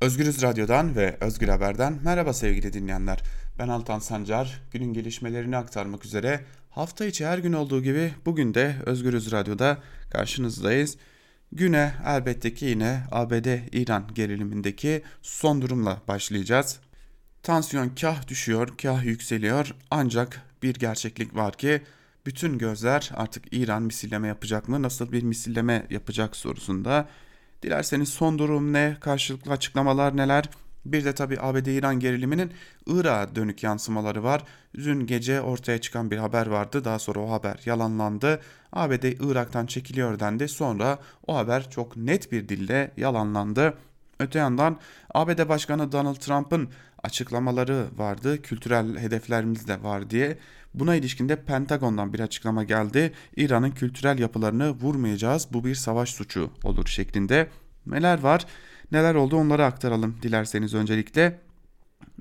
Özgürüz Radyo'dan ve Özgür Haber'den merhaba sevgili dinleyenler. Ben Altan Sancar. Günün gelişmelerini aktarmak üzere hafta içi her gün olduğu gibi bugün de Özgürüz Radyo'da karşınızdayız. Güne elbette ki yine ABD-İran gerilimindeki son durumla başlayacağız. Tansiyon kah düşüyor, kah yükseliyor ancak bir gerçeklik var ki bütün gözler artık İran misilleme yapacak mı, nasıl bir misilleme yapacak sorusunda. Dilerseniz son durum ne, karşılıklı açıklamalar neler, bir de tabi ABD-İran geriliminin Irak'a dönük yansımaları var. Dün gece ortaya çıkan bir haber vardı. Daha sonra o haber yalanlandı. ABD Irak'tan çekiliyor dendi. Sonra o haber çok net bir dille yalanlandı. Öte yandan ABD Başkanı Donald Trump'ın açıklamaları vardı. Kültürel hedeflerimiz de var diye. Buna ilişkin de Pentagon'dan bir açıklama geldi. İran'ın kültürel yapılarını vurmayacağız. Bu bir savaş suçu olur şeklinde. Neler var? Neler oldu onları aktaralım dilerseniz öncelikle.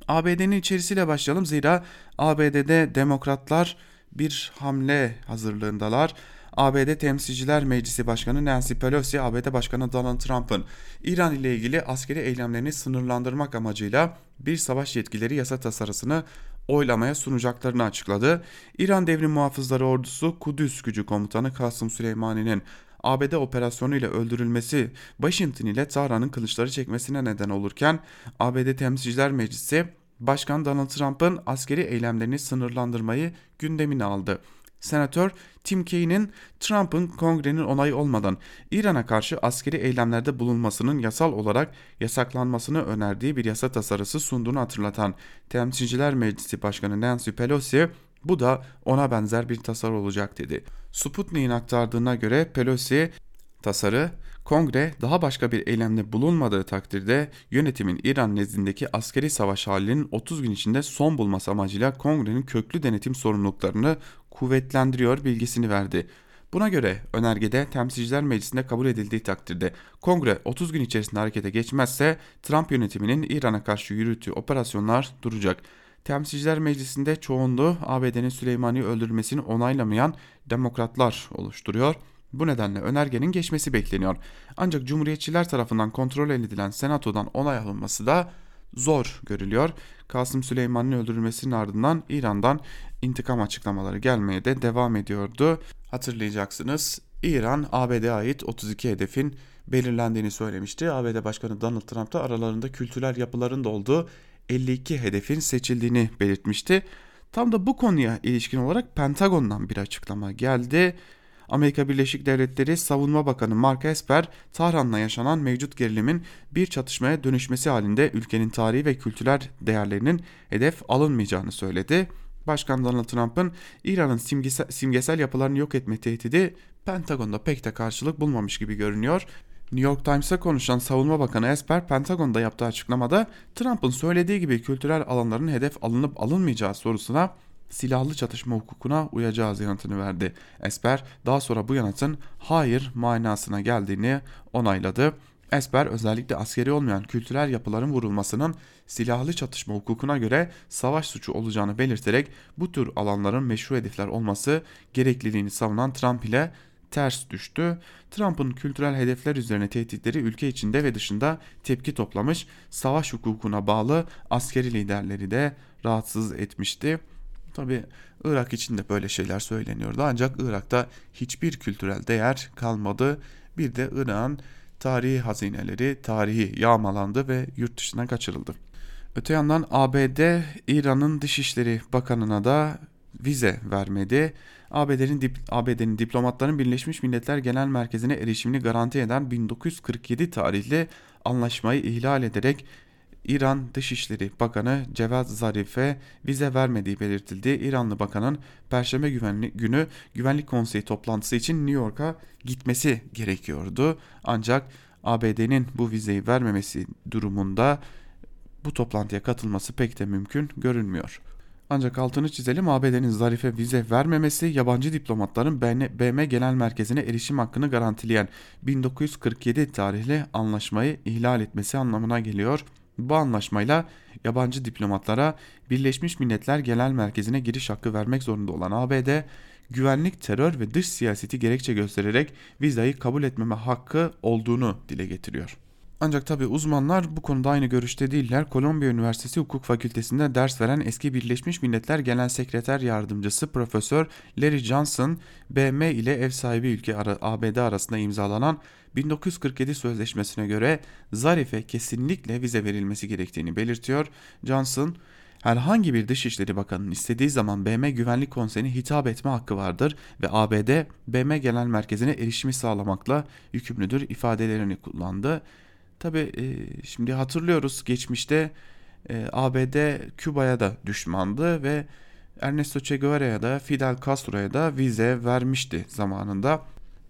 ABD'nin içerisiyle başlayalım zira ABD'de demokratlar bir hamle hazırlığındalar. ABD Temsilciler Meclisi Başkanı Nancy Pelosi, ABD Başkanı Donald Trump'ın İran ile ilgili askeri eylemlerini sınırlandırmak amacıyla bir savaş yetkileri yasa tasarısını oylamaya sunacaklarını açıkladı. İran Devrim Muhafızları Ordusu Kudüs Gücü Komutanı Kasım Süleymani'nin ABD operasyonu ile öldürülmesi Washington ile Tahran'ın kılıçları çekmesine neden olurken ABD Temsilciler Meclisi Başkan Donald Trump'ın askeri eylemlerini sınırlandırmayı gündemine aldı. Senatör Tim Kaine'in Trump'ın kongrenin onayı olmadan İran'a karşı askeri eylemlerde bulunmasının yasal olarak yasaklanmasını önerdiği bir yasa tasarısı sunduğunu hatırlatan Temsilciler Meclisi Başkanı Nancy Pelosi bu da ona benzer bir tasarı olacak dedi. Sputnik'in aktardığına göre Pelosi tasarı kongre daha başka bir eylemde bulunmadığı takdirde yönetimin İran nezdindeki askeri savaş halinin 30 gün içinde son bulması amacıyla kongrenin köklü denetim sorumluluklarını kuvvetlendiriyor bilgisini verdi. Buna göre önergede Temsilciler Meclisi'nde kabul edildiği takdirde kongre 30 gün içerisinde harekete geçmezse Trump yönetiminin İran'a karşı yürüttüğü operasyonlar duracak. Temsilciler Meclisi'nde çoğunluğu ABD'nin Süleymani'yi öldürmesini onaylamayan demokratlar oluşturuyor. Bu nedenle önergenin geçmesi bekleniyor. Ancak Cumhuriyetçiler tarafından kontrol edilen Senato'dan onay alınması da zor görülüyor. Kasım Süleyman'ın öldürülmesinin ardından İran'dan intikam açıklamaları gelmeye de devam ediyordu. Hatırlayacaksınız İran ABD'ye ait 32 hedefin belirlendiğini söylemişti. ABD Başkanı Donald Trump da aralarında kültürel yapıların da olduğu 52 hedefin seçildiğini belirtmişti. Tam da bu konuya ilişkin olarak Pentagon'dan bir açıklama geldi. Amerika Birleşik Devletleri Savunma Bakanı Mark Esper, Tahran'la yaşanan mevcut gerilimin bir çatışmaya dönüşmesi halinde ülkenin tarihi ve kültürel değerlerinin hedef alınmayacağını söyledi. Başkan Donald Trump'ın İran'ın simgesel, simgesel yapılarını yok etme tehdidi Pentagon'da pek de karşılık bulmamış gibi görünüyor. New York Times'a konuşan Savunma Bakanı Esper, Pentagon'da yaptığı açıklamada Trump'ın söylediği gibi kültürel alanların hedef alınıp alınmayacağı sorusuna silahlı çatışma hukukuna uyacağız yanıtını verdi. Esper daha sonra bu yanıtın hayır manasına geldiğini onayladı. Esper özellikle askeri olmayan kültürel yapıların vurulmasının silahlı çatışma hukukuna göre savaş suçu olacağını belirterek bu tür alanların meşru hedefler olması gerekliliğini savunan Trump ile ters düştü. Trump'ın kültürel hedefler üzerine tehditleri ülke içinde ve dışında tepki toplamış, savaş hukukuna bağlı askeri liderleri de rahatsız etmişti. Tabi Irak için de böyle şeyler söyleniyordu ancak Irak'ta hiçbir kültürel değer kalmadı. Bir de Irak'ın tarihi hazineleri tarihi yağmalandı ve yurt dışına kaçırıldı. Öte yandan ABD İran'ın Dışişleri Bakanı'na da vize vermedi. ABD'nin dip, ABD'nin diplomatların Birleşmiş Milletler Genel Merkezi'ne erişimini garanti eden 1947 tarihli anlaşmayı ihlal ederek İran Dışişleri Bakanı Cevat Zarif'e vize vermediği belirtildi. İranlı bakanın Perşembe günü Güvenlik Konseyi toplantısı için New York'a gitmesi gerekiyordu. Ancak ABD'nin bu vizeyi vermemesi durumunda bu toplantıya katılması pek de mümkün görünmüyor. Ancak altını çizelim ABD'nin Zarif'e vize vermemesi yabancı diplomatların BM Genel Merkezi'ne erişim hakkını garantileyen 1947 tarihli anlaşmayı ihlal etmesi anlamına geliyor. Bu anlaşmayla yabancı diplomatlara Birleşmiş Milletler Genel Merkezi'ne giriş hakkı vermek zorunda olan ABD, güvenlik, terör ve dış siyaseti gerekçe göstererek vizayı kabul etmeme hakkı olduğunu dile getiriyor. Ancak tabi uzmanlar bu konuda aynı görüşte değiller. Kolombiya Üniversitesi Hukuk Fakültesi'nde ders veren eski Birleşmiş Milletler Genel Sekreter Yardımcısı Profesör Larry Johnson, BM ile ev sahibi ülke ABD arasında imzalanan 1947 sözleşmesine göre Zarif'e kesinlikle vize verilmesi gerektiğini belirtiyor. Johnson, herhangi bir Dışişleri Bakanı'nın istediği zaman BM Güvenlik Konseyi'ne hitap etme hakkı vardır ve ABD BM Genel Merkezi'ne erişimi sağlamakla yükümlüdür ifadelerini kullandı. Tabi e, şimdi hatırlıyoruz geçmişte e, ABD Küba'ya da düşmandı ve Ernesto Che Guevara'ya da Fidel Castro'ya da vize vermişti zamanında.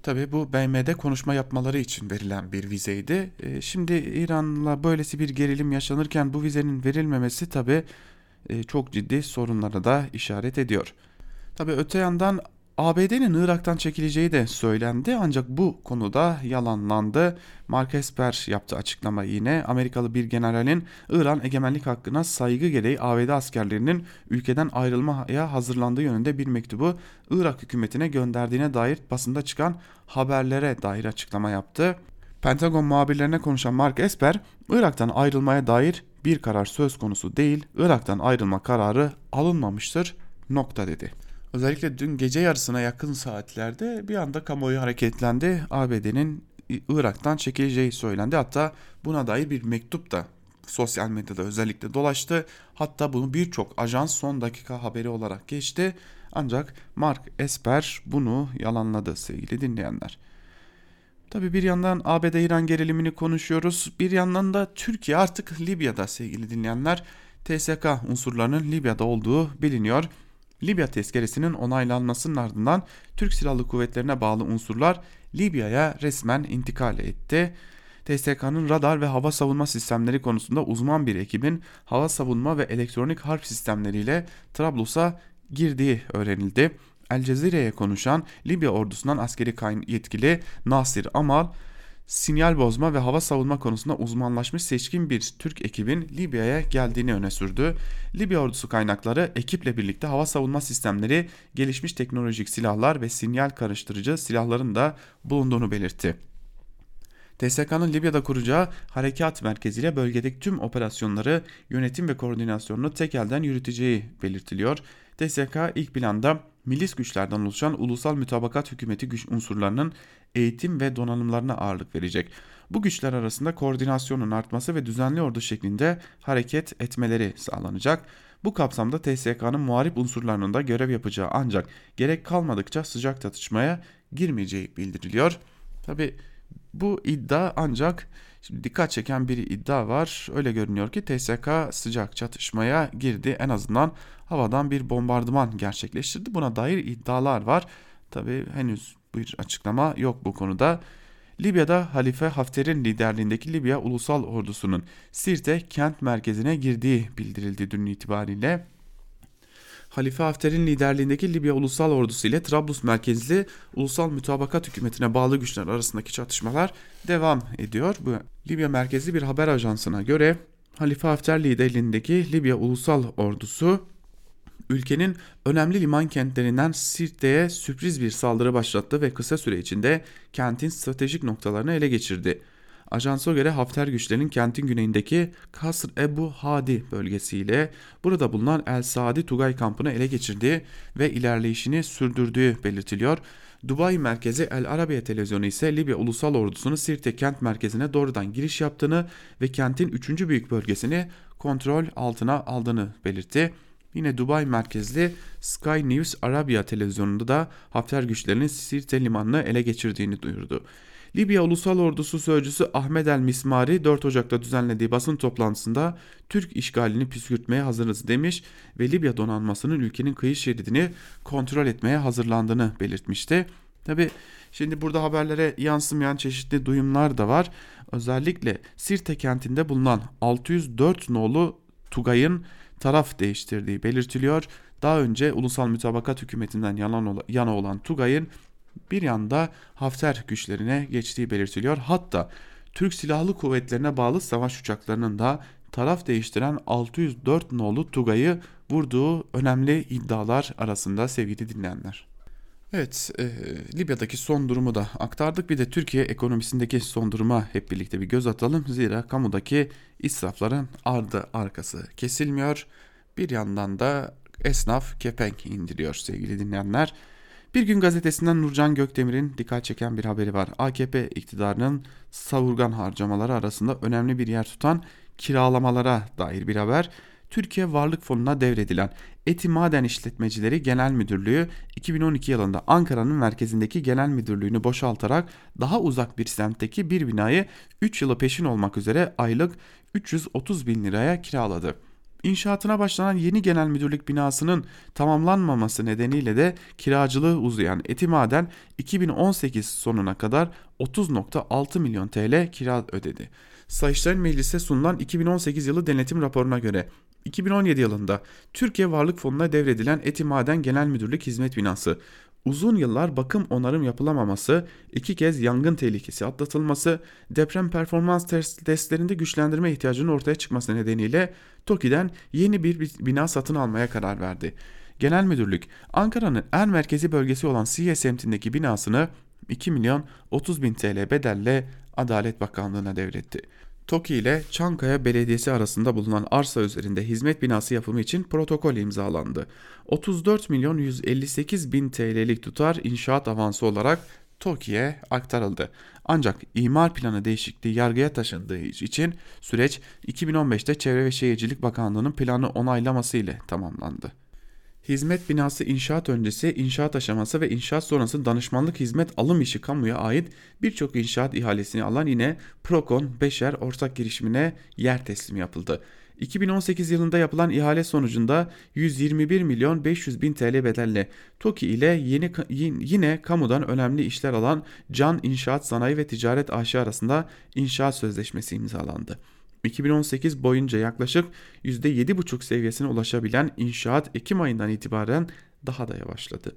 Tabi bu BM'de konuşma yapmaları için verilen bir vizeydi. E, şimdi İran'la böylesi bir gerilim yaşanırken bu vizenin verilmemesi tabi e, çok ciddi sorunlara da işaret ediyor. Tabi öte yandan ABD'nin Irak'tan çekileceği de söylendi ancak bu konuda yalanlandı. Mark Esper yaptı açıklama yine. Amerikalı bir generalin İran egemenlik hakkına saygı gereği ABD askerlerinin ülkeden ayrılmaya hazırlandığı yönünde bir mektubu Irak hükümetine gönderdiğine dair basında çıkan haberlere dair açıklama yaptı. Pentagon muhabirlerine konuşan Mark Esper, Irak'tan ayrılmaya dair bir karar söz konusu değil, Irak'tan ayrılma kararı alınmamıştır nokta dedi. Özellikle dün gece yarısına yakın saatlerde bir anda kamuoyu hareketlendi. ABD'nin Irak'tan çekileceği söylendi. Hatta buna dair bir mektup da sosyal medyada özellikle dolaştı. Hatta bunu birçok ajans son dakika haberi olarak geçti. Ancak Mark Esper bunu yalanladı sevgili dinleyenler. Tabi bir yandan ABD-İran gerilimini konuşuyoruz. Bir yandan da Türkiye artık Libya'da sevgili dinleyenler. TSK unsurlarının Libya'da olduğu biliniyor. Libya tezkeresinin onaylanmasının ardından Türk Silahlı Kuvvetlerine bağlı unsurlar Libya'ya resmen intikal etti. TSK'nın radar ve hava savunma sistemleri konusunda uzman bir ekibin hava savunma ve elektronik harp sistemleriyle Trablus'a girdiği öğrenildi. El Cezire'ye konuşan Libya ordusundan askeri yetkili Nasir Amal, sinyal bozma ve hava savunma konusunda uzmanlaşmış seçkin bir Türk ekibin Libya'ya geldiğini öne sürdü. Libya ordusu kaynakları ekiple birlikte hava savunma sistemleri, gelişmiş teknolojik silahlar ve sinyal karıştırıcı silahların da bulunduğunu belirtti. TSK'nın Libya'da kuracağı harekat merkeziyle bölgedeki tüm operasyonları, yönetim ve koordinasyonunu tek elden yürüteceği belirtiliyor. TSK ilk planda milis güçlerden oluşan ulusal mütabakat hükümeti güç unsurlarının eğitim ve donanımlarına ağırlık verecek. Bu güçler arasında koordinasyonun artması ve düzenli ordu şeklinde hareket etmeleri sağlanacak. Bu kapsamda TSK'nın muharip unsurlarının da görev yapacağı ancak gerek kalmadıkça sıcak tartışmaya girmeyeceği bildiriliyor. Tabi bu iddia ancak şimdi dikkat çeken bir iddia var. Öyle görünüyor ki TSK sıcak çatışmaya girdi. En azından havadan bir bombardıman gerçekleştirdi. Buna dair iddialar var. Tabi henüz bir açıklama yok bu konuda. Libya'da Halife Hafter'in liderliğindeki Libya Ulusal Ordusu'nun Sirte kent merkezine girdiği bildirildi dün itibariyle. Halife Hafter'in liderliğindeki Libya Ulusal Ordusu ile Trablus merkezli Ulusal Mütabakat Hükümeti'ne bağlı güçler arasındaki çatışmalar devam ediyor. Bu Libya merkezli bir haber ajansına göre Halife Hafter liderliğindeki Libya Ulusal Ordusu ülkenin önemli liman kentlerinden Sirte'ye sürpriz bir saldırı başlattı ve kısa süre içinde kentin stratejik noktalarını ele geçirdi. Ajansa göre Hafter güçlerinin kentin güneyindeki Kasr Ebu Hadi bölgesiyle burada bulunan El Saadi Tugay kampını ele geçirdiği ve ilerleyişini sürdürdüğü belirtiliyor. Dubai merkezi El Arabiya televizyonu ise Libya ulusal ordusunu Sirte kent merkezine doğrudan giriş yaptığını ve kentin 3. büyük bölgesini kontrol altına aldığını belirtti. Yine Dubai merkezli Sky News Arabia televizyonunda da Hafter güçlerinin Sirte limanını ele geçirdiğini duyurdu. Libya Ulusal Ordusu Sözcüsü Ahmet El Mismari 4 Ocak'ta düzenlediği basın toplantısında Türk işgalini püskürtmeye hazırız demiş ve Libya donanmasının ülkenin kıyı şeridini kontrol etmeye hazırlandığını belirtmişti. Tabi şimdi burada haberlere yansımayan çeşitli duyumlar da var. Özellikle Sirte kentinde bulunan 604 nolu Tugay'ın taraf değiştirdiği belirtiliyor. Daha önce ulusal mütabakat hükümetinden yana olan Tugay'ın bir yanda Hafter güçlerine geçtiği belirtiliyor. Hatta Türk Silahlı Kuvvetlerine bağlı savaş uçaklarının da taraf değiştiren 604 nolu Tugay'ı vurduğu önemli iddialar arasında sevgili dinleyenler. Evet, e, Libya'daki son durumu da aktardık. Bir de Türkiye ekonomisindeki son duruma hep birlikte bir göz atalım. Zira kamudaki israfların ardı arkası kesilmiyor. Bir yandan da esnaf kepenk indiriyor sevgili dinleyenler. Bir gün gazetesinden Nurcan Gökdemir'in dikkat çeken bir haberi var. AKP iktidarının savurgan harcamaları arasında önemli bir yer tutan kiralamalara dair bir haber. Türkiye Varlık Fonu'na devredilen Eti Maden İşletmecileri Genel Müdürlüğü 2012 yılında Ankara'nın merkezindeki genel müdürlüğünü boşaltarak daha uzak bir semtteki bir binayı 3 yılı peşin olmak üzere aylık 330 bin liraya kiraladı. İnşaatına başlanan yeni genel müdürlük binasının tamamlanmaması nedeniyle de kiracılığı uzayan Eti Maden 2018 sonuna kadar 30.6 milyon TL kira ödedi. Sayıştay Meclis'e sunulan 2018 yılı denetim raporuna göre 2017 yılında Türkiye Varlık Fonu'na devredilen Eti Maden Genel Müdürlük Hizmet Binası uzun yıllar bakım onarım yapılamaması, iki kez yangın tehlikesi atlatılması, deprem performans testlerinde güçlendirme ihtiyacının ortaya çıkması nedeniyle TOKİ'den yeni bir bina satın almaya karar verdi. Genel Müdürlük Ankara'nın en merkezi bölgesi olan Siye semtindeki binasını 2 milyon 30 bin TL bedelle Adalet Bakanlığı'na devretti. TOKİ ile Çankaya Belediyesi arasında bulunan arsa üzerinde hizmet binası yapımı için protokol imzalandı. 34 milyon 158 bin TL'lik tutar inşaat avansı olarak TOKİ'ye aktarıldı. Ancak imar planı değişikliği yargıya taşındığı için süreç 2015'te Çevre ve Şehircilik Bakanlığı'nın planı onaylaması ile tamamlandı. Hizmet binası inşaat öncesi, inşaat aşaması ve inşaat sonrası danışmanlık hizmet alım işi kamuya ait birçok inşaat ihalesini alan yine Procon Beşer ortak girişimine yer teslimi yapıldı. 2018 yılında yapılan ihale sonucunda 121 milyon 500 bin TL bedelle TOKİ ile yeni, yine kamudan önemli işler alan Can İnşaat Sanayi ve Ticaret AŞ arasında inşaat sözleşmesi imzalandı. 2018 boyunca yaklaşık %7,5 seviyesine ulaşabilen inşaat Ekim ayından itibaren daha da yavaşladı.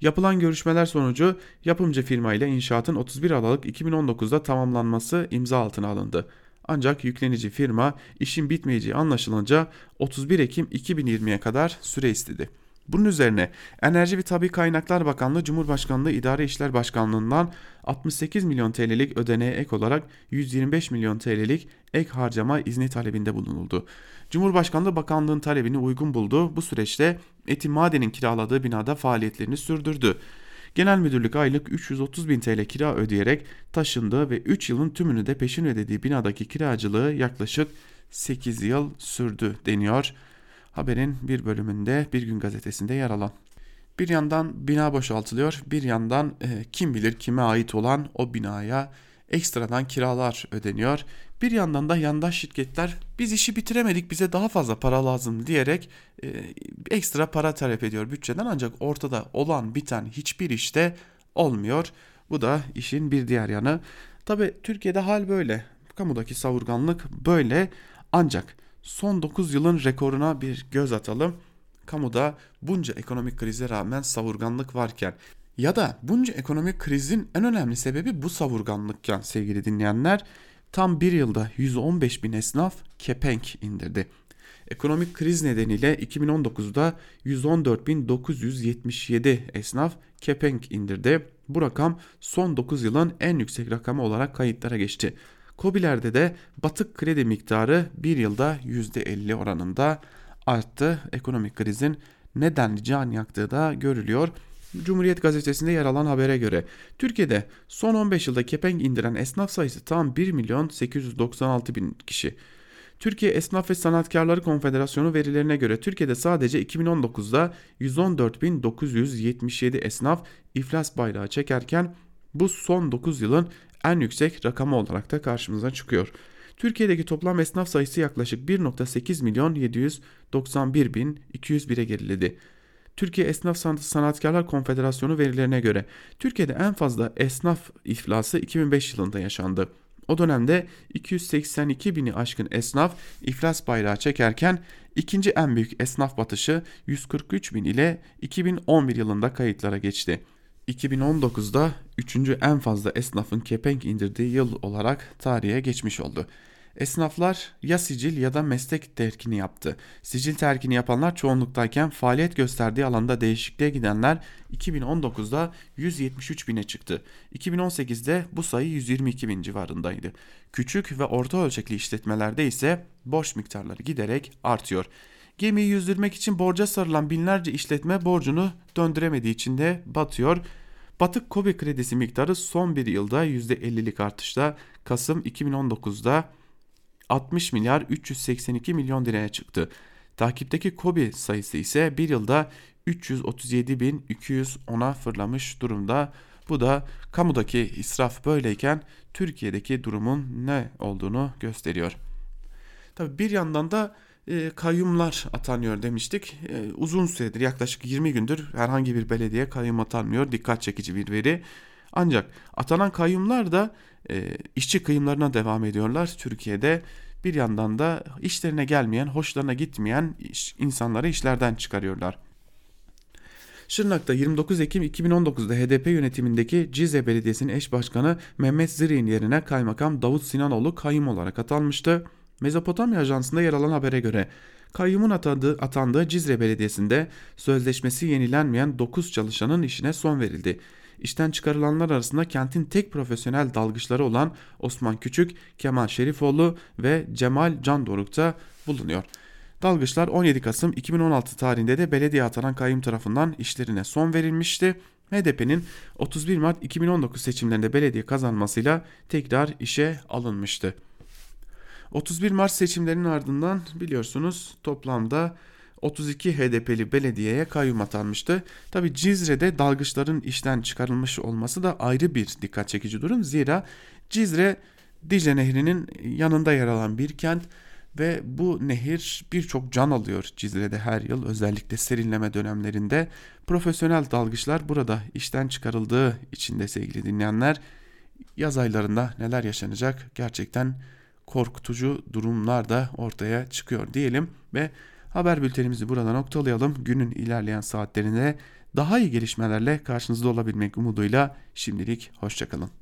Yapılan görüşmeler sonucu yapımcı firma ile inşaatın 31 Aralık 2019'da tamamlanması imza altına alındı. Ancak yüklenici firma işin bitmeyeceği anlaşılınca 31 Ekim 2020'ye kadar süre istedi. Bunun üzerine Enerji ve Tabi Kaynaklar Bakanlığı Cumhurbaşkanlığı İdare İşler Başkanlığı'ndan 68 milyon TL'lik ödeneğe ek olarak 125 milyon TL'lik ek harcama izni talebinde bulunuldu. Cumhurbaşkanlığı bakanlığın talebini uygun buldu. Bu süreçte Eti Maden'in kiraladığı binada faaliyetlerini sürdürdü. Genel müdürlük aylık 330 bin TL kira ödeyerek taşındı ve 3 yılın tümünü de peşin ödediği binadaki kiracılığı yaklaşık 8 yıl sürdü deniyor haberin bir bölümünde Bir Gün Gazetesi'nde yer alan. Bir yandan bina boşaltılıyor, bir yandan e, kim bilir kime ait olan o binaya ekstradan kiralar ödeniyor. Bir yandan da yandaş şirketler biz işi bitiremedik bize daha fazla para lazım diyerek e, ekstra para talep ediyor bütçeden ancak ortada olan biten hiçbir işte olmuyor. Bu da işin bir diğer yanı. Tabi Türkiye'de hal böyle. Kamudaki savurganlık böyle ancak son 9 yılın rekoruna bir göz atalım. Kamuda bunca ekonomik krize rağmen savurganlık varken ya da bunca ekonomik krizin en önemli sebebi bu savurganlıkken sevgili dinleyenler tam bir yılda 115 bin esnaf kepenk indirdi. Ekonomik kriz nedeniyle 2019'da 114.977 esnaf kepenk indirdi. Bu rakam son 9 yılın en yüksek rakamı olarak kayıtlara geçti. Kobilerde de batık kredi miktarı bir yılda %50 oranında arttı. Ekonomik krizin neden can yaktığı da görülüyor. Cumhuriyet gazetesinde yer alan habere göre Türkiye'de son 15 yılda kepenk indiren esnaf sayısı tam 1 milyon 896 bin kişi. Türkiye Esnaf ve Sanatkarları Konfederasyonu verilerine göre Türkiye'de sadece 2019'da 114.977 esnaf iflas bayrağı çekerken bu son 9 yılın en yüksek rakamı olarak da karşımıza çıkıyor. Türkiye'deki toplam esnaf sayısı yaklaşık 1.8 milyon 791 bin 201'e geriledi. Türkiye Esnaf Sanatkarlar Konfederasyonu verilerine göre Türkiye'de en fazla esnaf iflası 2005 yılında yaşandı. O dönemde 282 bini aşkın esnaf iflas bayrağı çekerken ikinci en büyük esnaf batışı 143 bin ile 2011 yılında kayıtlara geçti. 2019'da 3. en fazla esnafın kepenk indirdiği yıl olarak tarihe geçmiş oldu. Esnaflar ya sicil ya da meslek terkini yaptı. Sicil terkini yapanlar çoğunluktayken faaliyet gösterdiği alanda değişikliğe gidenler 2019'da 173 bine çıktı. 2018'de bu sayı 122 bin civarındaydı. Küçük ve orta ölçekli işletmelerde ise borç miktarları giderek artıyor. Gemiyi yüzdürmek için borca sarılan binlerce işletme borcunu döndüremediği için de batıyor. Batık Kobi kredisi miktarı son bir yılda %50'lik artışla Kasım 2019'da 60 milyar 382 milyon liraya çıktı. Takipteki Kobi sayısı ise bir yılda 337.210'a fırlamış durumda. Bu da kamudaki israf böyleyken Türkiye'deki durumun ne olduğunu gösteriyor. Tabi bir yandan da e, kayyumlar atanıyor demiştik. E, uzun süredir yaklaşık 20 gündür herhangi bir belediye kayyum atanmıyor. Dikkat çekici bir veri. Ancak atanan kayyumlar da e, işçi kıyımlarına devam ediyorlar Türkiye'de. Bir yandan da işlerine gelmeyen, hoşlarına gitmeyen insanları işlerden çıkarıyorlar. Şırnak'ta 29 Ekim 2019'da HDP yönetimindeki Cizre Belediyesi'nin eş başkanı Mehmet Ziri'nin yerine kaymakam Davut Sinanoğlu kayyum olarak atanmıştı. Mezopotamya Ajansı'nda yer alan habere göre kayyumun atandığı, atandığı Cizre Belediyesi'nde sözleşmesi yenilenmeyen 9 çalışanın işine son verildi. İşten çıkarılanlar arasında kentin tek profesyonel dalgıçları olan Osman Küçük, Kemal Şerifoğlu ve Cemal Candoruk da bulunuyor. Dalgıçlar 17 Kasım 2016 tarihinde de belediye atanan kayyum tarafından işlerine son verilmişti. HDP'nin 31 Mart 2019 seçimlerinde belediye kazanmasıyla tekrar işe alınmıştı. 31 Mart seçimlerinin ardından biliyorsunuz toplamda 32 HDP'li belediyeye kayyum atanmıştı. Tabi Cizre'de dalgıçların işten çıkarılmış olması da ayrı bir dikkat çekici durum. Zira Cizre Dicle Nehri'nin yanında yer alan bir kent ve bu nehir birçok can alıyor Cizre'de her yıl özellikle serinleme dönemlerinde. Profesyonel dalgıçlar burada işten çıkarıldığı içinde sevgili dinleyenler yaz aylarında neler yaşanacak gerçekten korkutucu durumlar da ortaya çıkıyor diyelim ve haber bültenimizi burada noktalayalım. Günün ilerleyen saatlerinde daha iyi gelişmelerle karşınızda olabilmek umuduyla şimdilik hoşçakalın.